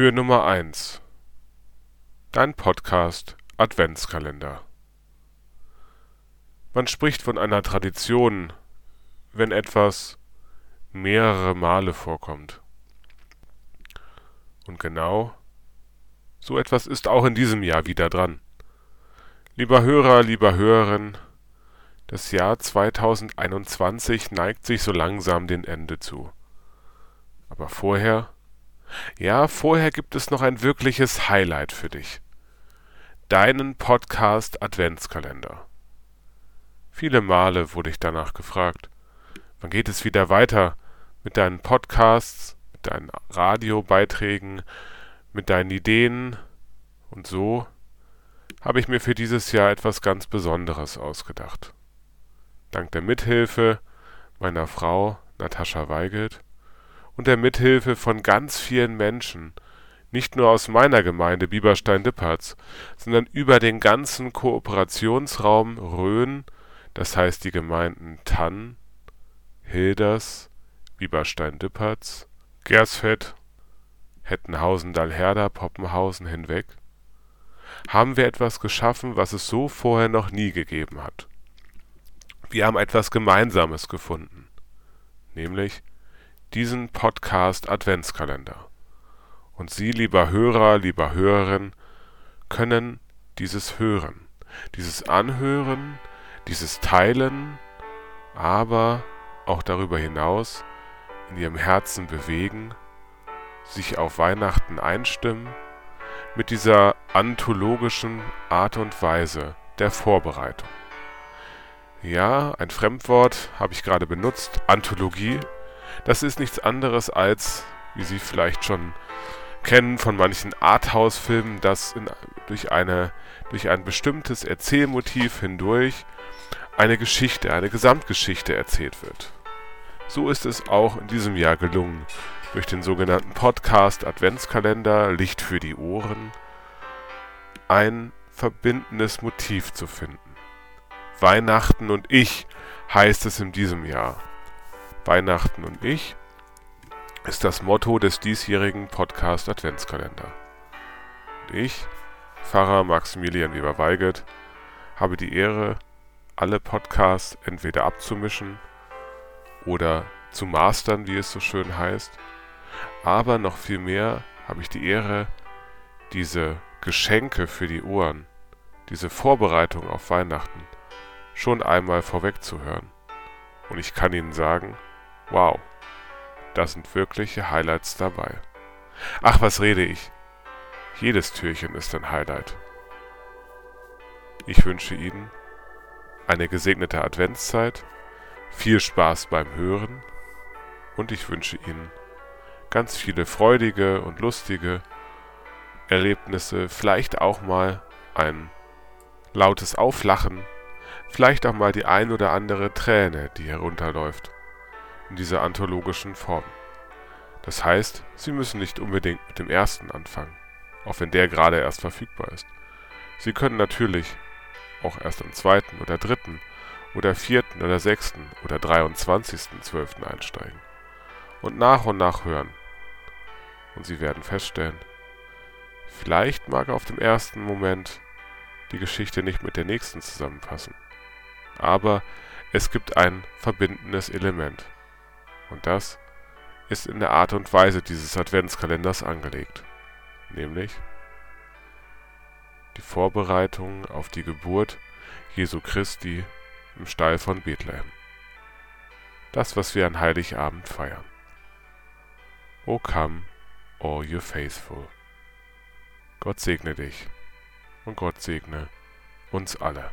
Tür Nummer 1 Dein Podcast Adventskalender Man spricht von einer Tradition, wenn etwas mehrere Male vorkommt. Und genau so etwas ist auch in diesem Jahr wieder dran. Lieber Hörer, lieber Hörerin, das Jahr 2021 neigt sich so langsam dem Ende zu. Aber vorher ja, vorher gibt es noch ein wirkliches Highlight für dich. Deinen Podcast Adventskalender. Viele Male wurde ich danach gefragt. Wann geht es wieder weiter mit deinen Podcasts, mit deinen Radiobeiträgen, mit deinen Ideen? Und so habe ich mir für dieses Jahr etwas ganz Besonderes ausgedacht. Dank der Mithilfe meiner Frau Natascha Weigelt und der Mithilfe von ganz vielen Menschen, nicht nur aus meiner Gemeinde Bieberstein-Dippertz, sondern über den ganzen Kooperationsraum Rhön, das heißt die Gemeinden Tann, Hilders, Bieberstein-Dippertz, Gersfeld, Hettenhausen-Dallherder, Poppenhausen hinweg, haben wir etwas geschaffen, was es so vorher noch nie gegeben hat. Wir haben etwas Gemeinsames gefunden, nämlich diesen Podcast Adventskalender. Und Sie, lieber Hörer, lieber Hörerin, können dieses hören, dieses Anhören, dieses Teilen, aber auch darüber hinaus in Ihrem Herzen bewegen, sich auf Weihnachten einstimmen, mit dieser anthologischen Art und Weise der Vorbereitung. Ja, ein Fremdwort habe ich gerade benutzt, Anthologie das ist nichts anderes als, wie Sie vielleicht schon kennen von manchen Arthouse-Filmen, dass in, durch, eine, durch ein bestimmtes Erzählmotiv hindurch eine Geschichte, eine Gesamtgeschichte erzählt wird. So ist es auch in diesem Jahr gelungen, durch den sogenannten Podcast Adventskalender Licht für die Ohren ein verbindendes Motiv zu finden. Weihnachten und ich heißt es in diesem Jahr. Weihnachten und ich ist das Motto des diesjährigen Podcast Adventskalender. Und ich, Pfarrer Maximilian Weber-Weigelt, habe die Ehre, alle Podcasts entweder abzumischen oder zu mastern, wie es so schön heißt. Aber noch viel mehr habe ich die Ehre, diese Geschenke für die Ohren, diese Vorbereitung auf Weihnachten schon einmal vorwegzuhören. Und ich kann Ihnen sagen, Wow, da sind wirkliche Highlights dabei. Ach, was rede ich? Jedes Türchen ist ein Highlight. Ich wünsche Ihnen eine gesegnete Adventszeit, viel Spaß beim Hören und ich wünsche Ihnen ganz viele freudige und lustige Erlebnisse, vielleicht auch mal ein lautes Auflachen, vielleicht auch mal die ein oder andere Träne, die herunterläuft dieser anthologischen Form. Das heißt, Sie müssen nicht unbedingt mit dem ersten anfangen, auch wenn der gerade erst verfügbar ist. Sie können natürlich auch erst am zweiten oder dritten oder vierten oder sechsten oder 23.12. einsteigen und nach und nach hören. Und Sie werden feststellen, vielleicht mag auf dem ersten Moment die Geschichte nicht mit der nächsten zusammenpassen, aber es gibt ein verbindendes Element. Und das ist in der Art und Weise dieses Adventskalenders angelegt, nämlich die Vorbereitung auf die Geburt Jesu Christi im Stall von Bethlehem. Das, was wir an Heiligabend feiern. O come, all you faithful. Gott segne dich und Gott segne uns alle.